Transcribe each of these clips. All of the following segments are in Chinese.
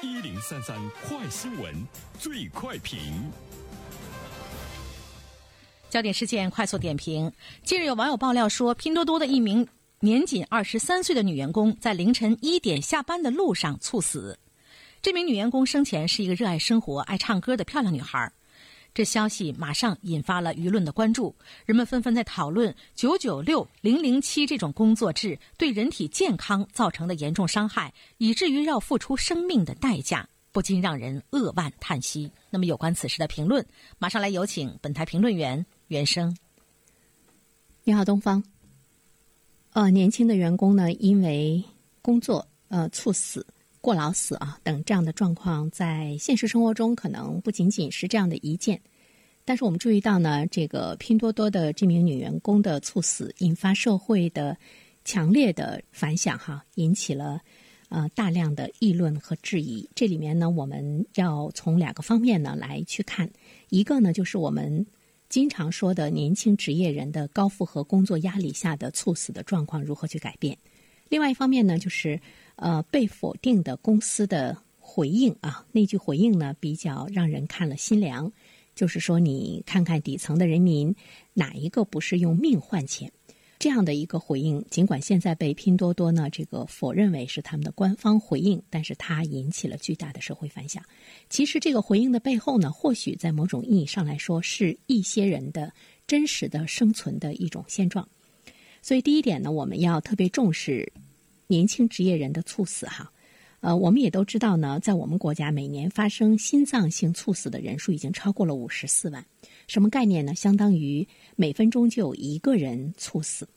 一零三三快新闻最快评。焦点事件快速点评：近日有网友爆料说，拼多多的一名年仅二十三岁的女员工在凌晨一点下班的路上猝死。这名女员工生前是一个热爱生活、爱唱歌的漂亮女孩。这消息马上引发了舆论的关注，人们纷纷在讨论“九九六”“零零七”这种工作制对人体健康造成的严重伤害，以至于要付出生命的代价，不禁让人扼腕叹息。那么，有关此事的评论，马上来有请本台评论员袁生。你好，东方。呃，年轻的员工呢，因为工作呃猝死。过劳死啊等这样的状况，在现实生活中可能不仅仅是这样的一件，但是我们注意到呢，这个拼多多的这名女员工的猝死，引发社会的强烈的反响，哈，引起了呃大量的议论和质疑。这里面呢，我们要从两个方面呢来去看，一个呢就是我们经常说的年轻职业人的高负荷工作压力下的猝死的状况如何去改变；另外一方面呢，就是。呃，被否定的公司的回应啊，那句回应呢，比较让人看了心凉。就是说，你看看底层的人民，哪一个不是用命换钱？这样的一个回应，尽管现在被拼多多呢这个否认为是他们的官方回应，但是它引起了巨大的社会反响。其实，这个回应的背后呢，或许在某种意义上来说，是一些人的真实的生存的一种现状。所以，第一点呢，我们要特别重视。年轻职业人的猝死，哈，呃，我们也都知道呢，在我们国家每年发生心脏性猝死的人数已经超过了五十四万，什么概念呢？相当于每分钟就有一个人猝死，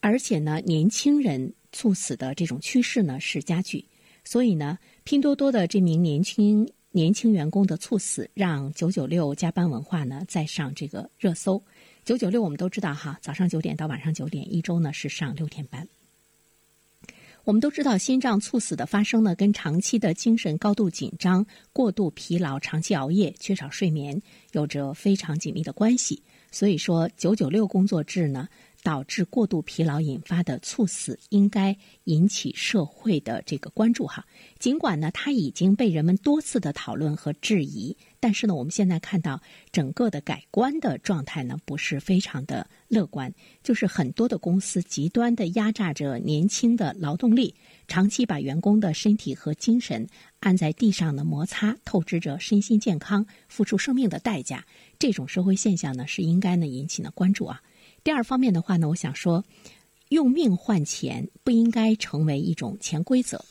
而且呢，年轻人猝死的这种趋势呢是加剧，所以呢，拼多多的这名年轻年轻员工的猝死，让九九六加班文化呢再上这个热搜。九九六我们都知道哈，早上九点到晚上九点，一周呢是上六天班。我们都知道，心脏猝死的发生呢，跟长期的精神高度紧张、过度疲劳、长期熬夜、缺少睡眠有着非常紧密的关系。所以说，九九六工作制呢。导致过度疲劳引发的猝死，应该引起社会的这个关注哈。尽管呢，它已经被人们多次的讨论和质疑，但是呢，我们现在看到整个的改观的状态呢，不是非常的乐观。就是很多的公司极端的压榨着年轻的劳动力，长期把员工的身体和精神按在地上的摩擦，透支着身心健康，付出生命的代价。这种社会现象呢，是应该呢引起呢关注啊。第二方面的话呢，我想说，用命换钱不应该成为一种潜规则。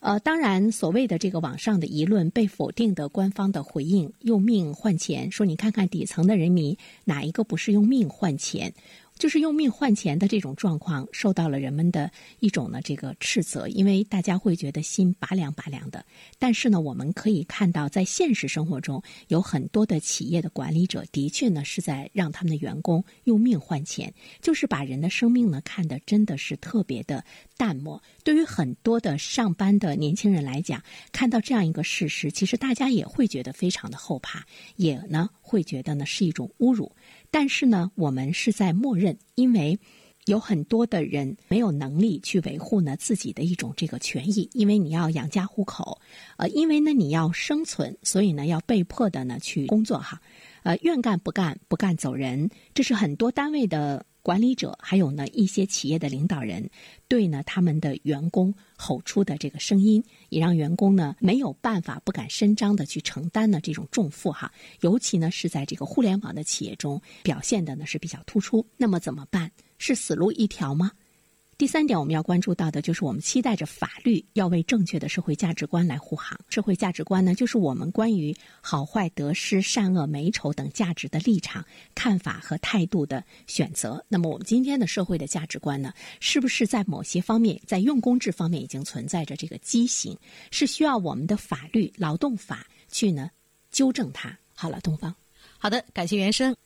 呃，当然，所谓的这个网上的舆论被否定的官方的回应，用命换钱，说你看看底层的人民哪一个不是用命换钱？就是用命换钱的这种状况，受到了人们的一种呢这个斥责，因为大家会觉得心拔凉拔凉的。但是呢，我们可以看到，在现实生活中，有很多的企业的管理者的确呢是在让他们的员工用命换钱，就是把人的生命呢看得真的是特别的淡漠。对于很多的上班的年轻人来讲，看到这样一个事实，其实大家也会觉得非常的后怕，也呢会觉得呢是一种侮辱。但是呢，我们是在默认，因为有很多的人没有能力去维护呢自己的一种这个权益，因为你要养家糊口，呃，因为呢你要生存，所以呢要被迫的呢去工作哈，呃，愿干不干，不干走人，这是很多单位的。管理者还有呢一些企业的领导人，对呢他们的员工吼出的这个声音，也让员工呢没有办法不敢声张的去承担呢这种重负哈。尤其呢是在这个互联网的企业中表现的呢是比较突出。那么怎么办？是死路一条吗？第三点，我们要关注到的就是我们期待着法律要为正确的社会价值观来护航。社会价值观呢，就是我们关于好坏得失、善恶美丑等价值的立场、看法和态度的选择。那么，我们今天的社会的价值观呢，是不是在某些方面，在用工制方面已经存在着这个畸形？是需要我们的法律、劳动法去呢纠正它？好了，东方，好的，感谢原生。